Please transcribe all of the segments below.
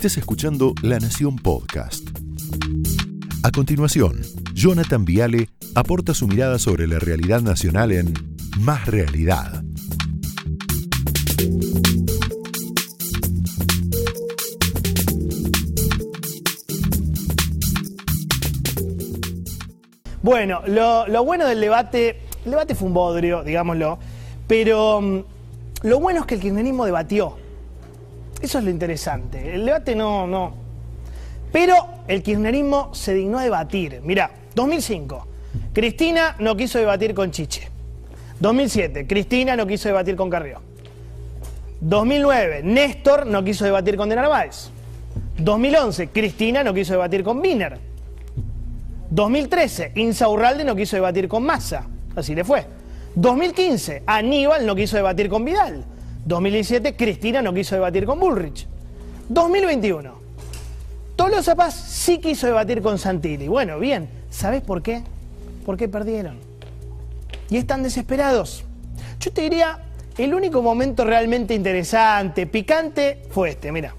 Estés escuchando La Nación Podcast. A continuación, Jonathan Viale aporta su mirada sobre la realidad nacional en Más Realidad. Bueno, lo, lo bueno del debate, el debate fue un bodrio, digámoslo, pero mm, lo bueno es que el kirchnerismo debatió. Eso es lo interesante. El debate no, no. Pero el kirchnerismo se dignó a debatir. Mirá, 2005, Cristina no quiso debatir con Chiche. 2007, Cristina no quiso debatir con Carrió. 2009, Néstor no quiso debatir con De Narváez. 2011, Cristina no quiso debatir con Wiener. 2013, Insaurralde no quiso debatir con Massa. Así le fue. 2015, Aníbal no quiso debatir con Vidal. 2017, Cristina no quiso debatir con Bullrich. 2021, Tolosa Paz sí quiso debatir con Santilli. Bueno, bien, ¿sabes por qué? Porque perdieron. Y están desesperados. Yo te diría, el único momento realmente interesante, picante, fue este, mira.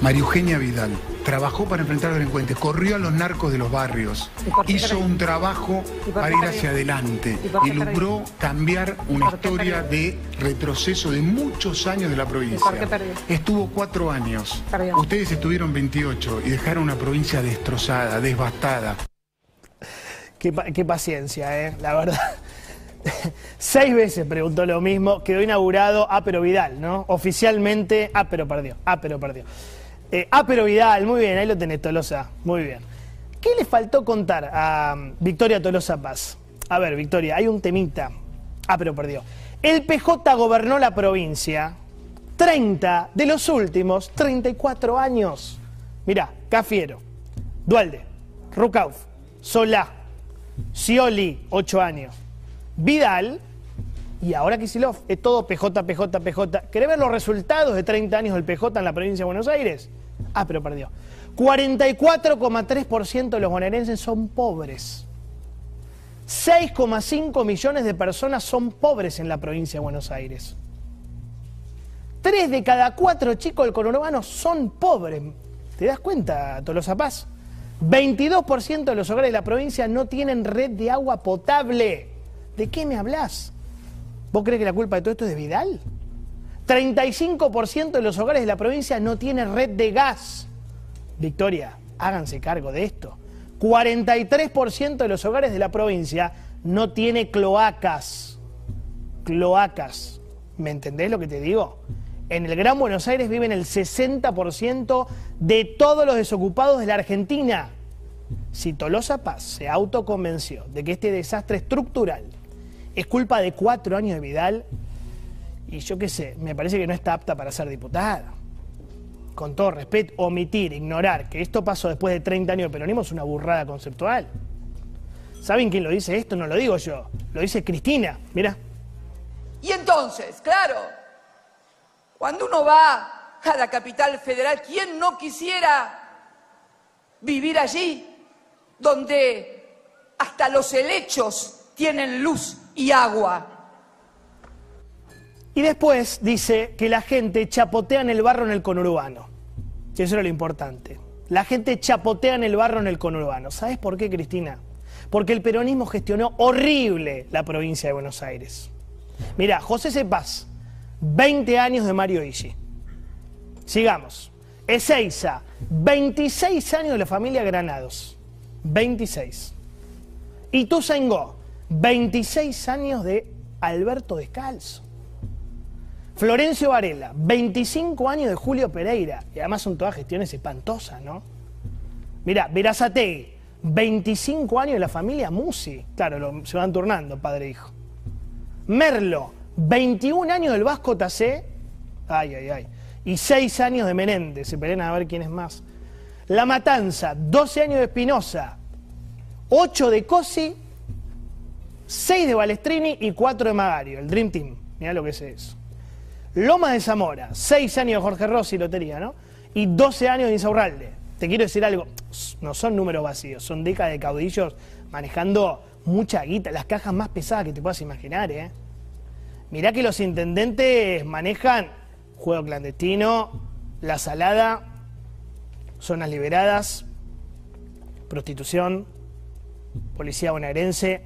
María Eugenia Vidal trabajó para enfrentar a delincuentes, corrió a los narcos de los barrios, hizo un trabajo para ir hacia adelante y logró cambiar una historia de retroceso de muchos años de la provincia. Estuvo cuatro años. Ustedes estuvieron 28 y dejaron una provincia destrozada, devastada. Qué, qué paciencia, ¿eh? La verdad. Seis veces preguntó lo mismo, quedó inaugurado, ah, pero Vidal, ¿no? Oficialmente, ah, pero perdió, ah, pero perdió. Eh, ah, pero Vidal, muy bien, ahí lo tenés, Tolosa, muy bien. ¿Qué le faltó contar a um, Victoria Tolosa Paz? A ver, Victoria, hay un temita. Ah, pero perdió. El PJ gobernó la provincia 30 de los últimos 34 años. Mirá, Cafiero, Dualde, Rucauf, Solá, Scioli, 8 años. Vidal y ahora Kisilov. Es todo PJ, PJ, PJ. ¿Querés ver los resultados de 30 años del PJ en la provincia de Buenos Aires? Ah, pero perdió. 44,3% de los bonaerenses son pobres. 6,5 millones de personas son pobres en la provincia de Buenos Aires. Tres de cada cuatro chicos del conurbano son pobres. ¿Te das cuenta, Tolosa Paz? 22% de los hogares de la provincia no tienen red de agua potable. ¿De qué me hablas? ¿Vos crees que la culpa de todo esto es de Vidal? 35% de los hogares de la provincia no tienen red de gas. Victoria, háganse cargo de esto. 43% de los hogares de la provincia no tiene cloacas. Cloacas. ¿Me entendés lo que te digo? En el Gran Buenos Aires viven el 60% de todos los desocupados de la Argentina. Si Tolosa Paz se autoconvenció de que este desastre estructural es culpa de cuatro años de Vidal, y yo qué sé, me parece que no está apta para ser diputada. Con todo respeto, omitir, ignorar que esto pasó después de 30 años de peronismo es una burrada conceptual. ¿Saben quién lo dice esto? No lo digo yo, lo dice Cristina, mira. Y entonces, claro, cuando uno va a la capital federal, ¿quién no quisiera vivir allí, donde hasta los helechos tienen luz y agua? Y después dice que la gente chapotea en el barro en el conurbano. Eso era lo importante. La gente chapotea en el barro en el conurbano. ¿Sabes por qué, Cristina? Porque el peronismo gestionó horrible la provincia de Buenos Aires. Mira, José Cepaz, 20 años de Mario Igi. Sigamos. Ezeiza, 26 años de la familia Granados. 26. Y Tuzangó, 26 años de Alberto Descalzo. Florencio Varela, 25 años de Julio Pereira. Y además son todas gestiones espantosas, ¿no? Mira, Verazategui, 25 años de la familia Musi. Claro, se van turnando, padre e hijo. Merlo, 21 años del Vasco Tacé. Ay, ay, ay. Y 6 años de Menéndez. Se pelean a ver quién es más. La Matanza, 12 años de Espinosa. 8 de Cosi. 6 de Balestrini y 4 de Magario. El Dream Team. Mira lo que es eso. Loma de Zamora, 6 años de Jorge Rossi, lotería, ¿no? Y 12 años de Insaurralde. Te quiero decir algo, no son números vacíos, son décadas de caudillos manejando mucha guita, las cajas más pesadas que te puedas imaginar, ¿eh? Mirá que los intendentes manejan juego clandestino, la salada zonas liberadas, prostitución, policía bonaerense.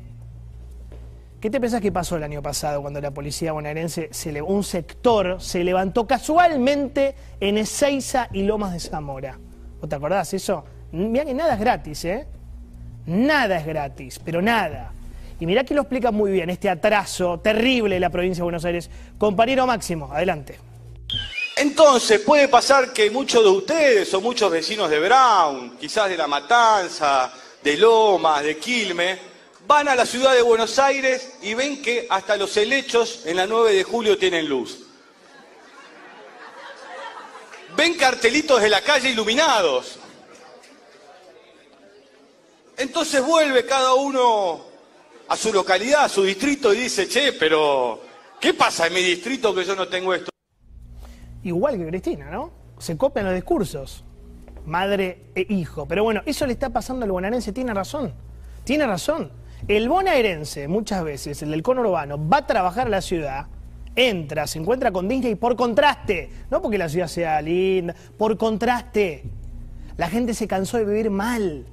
¿Qué te pensás que pasó el año pasado cuando la policía bonaerense, se un sector se levantó casualmente en Ezeiza y Lomas de Zamora? ¿Vos te acordás eso? Mirá que nada es gratis, ¿eh? Nada es gratis, pero nada. Y mirá que lo explica muy bien este atraso terrible de la provincia de Buenos Aires. Compañero Máximo, adelante. Entonces, puede pasar que muchos de ustedes o muchos vecinos de Brown, quizás de La Matanza, de Lomas, de Quilme, van a la ciudad de Buenos Aires y ven que hasta los helechos en la 9 de julio tienen luz. Ven cartelitos de la calle iluminados. Entonces vuelve cada uno a su localidad, a su distrito y dice, che, pero ¿qué pasa en mi distrito que yo no tengo esto? Igual que Cristina, ¿no? Se copian los discursos, madre e hijo. Pero bueno, eso le está pasando al bonaerense, tiene razón, tiene razón. El bonaerense, muchas veces, el del cono urbano, va a trabajar a la ciudad, entra, se encuentra con Disney por contraste, no porque la ciudad sea linda, por contraste. La gente se cansó de vivir mal.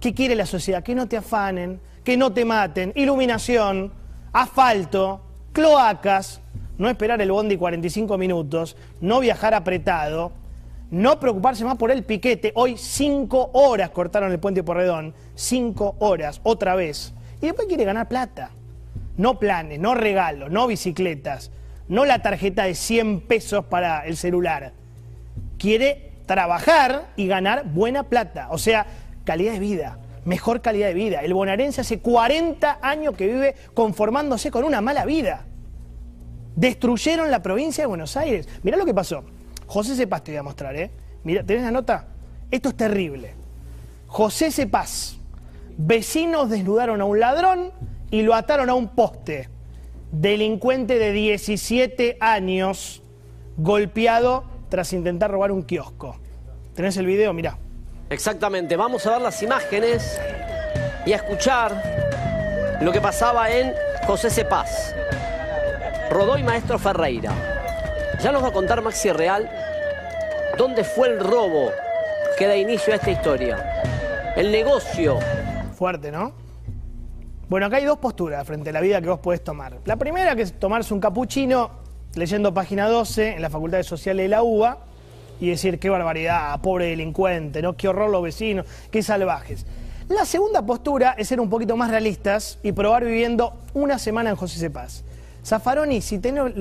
¿Qué quiere la sociedad? Que no te afanen, que no te maten, iluminación, asfalto, cloacas, no esperar el bondi 45 minutos, no viajar apretado, no preocuparse más por el piquete. Hoy cinco horas cortaron el puente Porredón, cinco horas, otra vez. Y después quiere ganar plata. No planes, no regalos, no bicicletas, no la tarjeta de 100 pesos para el celular. Quiere trabajar y ganar buena plata, o sea, calidad de vida, mejor calidad de vida. El bonaerense hace 40 años que vive conformándose con una mala vida. Destruyeron la provincia de Buenos Aires. Mirá lo que pasó. José Cepaz te voy a mostrar, ¿eh? Mira, ¿tenés la nota? Esto es terrible. José Cepaz. Vecinos desnudaron a un ladrón y lo ataron a un poste. Delincuente de 17 años golpeado tras intentar robar un kiosco. ¿Tenés el video? Mirá. Exactamente, vamos a ver las imágenes y a escuchar lo que pasaba en José Cepaz. Rodoy Maestro Ferreira. Ya nos va a contar Maxi Real dónde fue el robo que da inicio a esta historia. El negocio. Fuerte, ¿no? Bueno, acá hay dos posturas frente a la vida que vos podés tomar. La primera que es tomarse un capuchino leyendo página 12 en la Facultad de Sociales de la UBA y decir qué barbaridad, pobre delincuente, ¿no? Qué horror los vecinos, qué salvajes. La segunda postura es ser un poquito más realistas y probar viviendo una semana en José Cepaz. Zafaroni, si tenés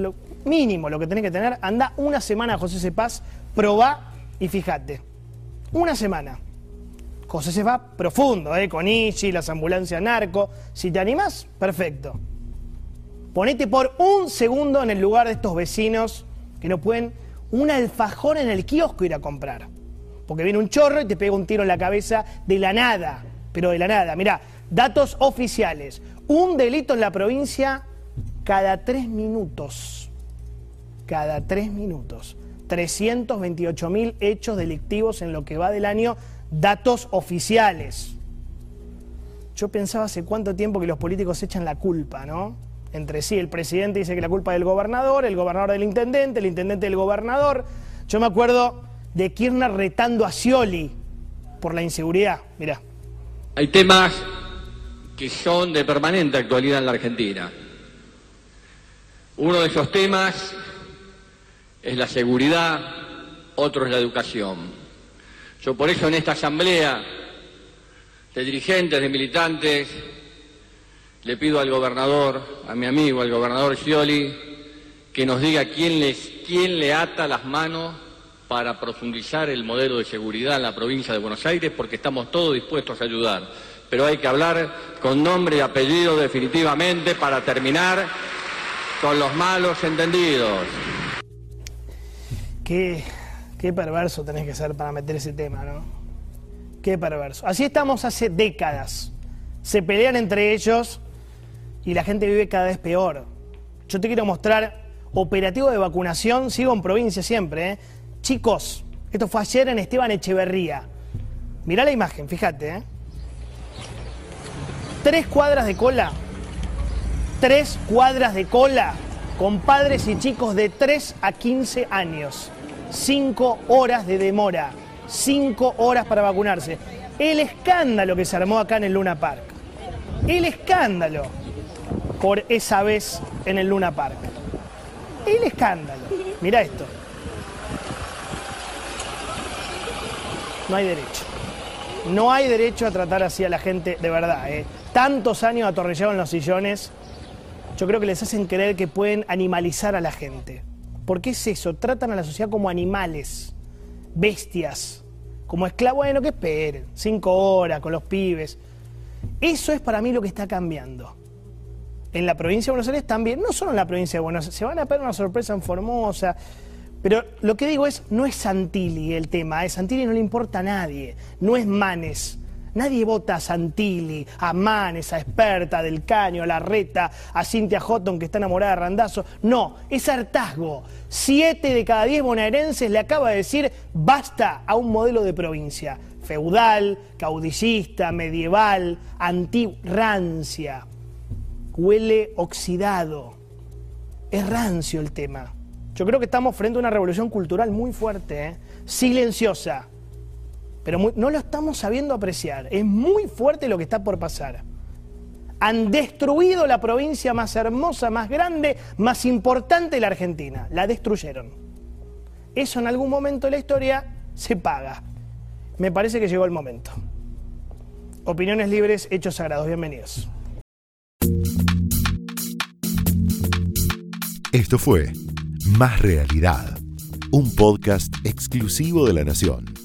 mínimo lo que tenés que tener, anda una semana José Cepaz, probá y fíjate. Una semana. José Cepaz profundo, ¿eh? con Ichi, las ambulancias narco. Si te animás, perfecto. Ponete por un segundo en el lugar de estos vecinos que no pueden un alfajor en el kiosco ir a comprar. Porque viene un chorro y te pega un tiro en la cabeza de la nada. Pero de la nada. Mirá, datos oficiales. Un delito en la provincia cada tres minutos, cada tres minutos, 328 mil hechos delictivos en lo que va del año, datos oficiales. Yo pensaba hace cuánto tiempo que los políticos echan la culpa, ¿no? Entre sí, el presidente dice que la culpa es del gobernador, el gobernador del intendente, el intendente del gobernador. Yo me acuerdo de Kirchner retando a Scioli por la inseguridad. Mirá. Hay temas que son de permanente actualidad en la Argentina. Uno de esos temas es la seguridad, otro es la educación. Yo por eso en esta asamblea de dirigentes, de militantes, le pido al gobernador, a mi amigo, al gobernador Scioli, que nos diga quién, les, quién le ata las manos para profundizar el modelo de seguridad en la provincia de Buenos Aires, porque estamos todos dispuestos a ayudar. Pero hay que hablar con nombre y apellido definitivamente para terminar con los malos entendidos. Qué, qué perverso tenés que ser para meter ese tema, ¿no? Qué perverso. Así estamos hace décadas. Se pelean entre ellos y la gente vive cada vez peor. Yo te quiero mostrar operativo de vacunación, sigo en provincia siempre. ¿eh? Chicos, esto fue ayer en Esteban Echeverría. Mirá la imagen, fíjate. ¿eh? Tres cuadras de cola tres cuadras de cola con padres y chicos de 3 a 15 años. Cinco horas de demora. cinco horas para vacunarse. El escándalo que se armó acá en el Luna Park. El escándalo por esa vez en el Luna Park. El escándalo. Mira esto. No hay derecho. No hay derecho a tratar así a la gente de verdad. ¿eh? Tantos años atornillados en los sillones, yo creo que les hacen creer que pueden animalizar a la gente. ¿Por qué es eso? Tratan a la sociedad como animales, bestias, como esclavos. Bueno, que esperen, cinco horas con los pibes. Eso es para mí lo que está cambiando. En la provincia de Buenos Aires también, no solo en la provincia de Buenos Aires, se van a ver una sorpresa en Formosa, pero lo que digo es, no es Santilli el tema, a Santilli no le importa a nadie, no es Manes. Nadie vota a Santilli, a Manes, a Esperta, del Caño, a Larreta, a Cintia Houghton que está enamorada de Randazo. No, es hartazgo. Siete de cada diez bonaerenses le acaba de decir basta a un modelo de provincia. Feudal, caudillista, medieval, antiguo, rancia. Huele oxidado. Es rancio el tema. Yo creo que estamos frente a una revolución cultural muy fuerte, ¿eh? silenciosa, pero no lo estamos sabiendo apreciar. Es muy fuerte lo que está por pasar. Han destruido la provincia más hermosa, más grande, más importante de la Argentina. La destruyeron. Eso en algún momento de la historia se paga. Me parece que llegó el momento. Opiniones libres, hechos sagrados. Bienvenidos. Esto fue más Realidad, un podcast exclusivo de La Nación.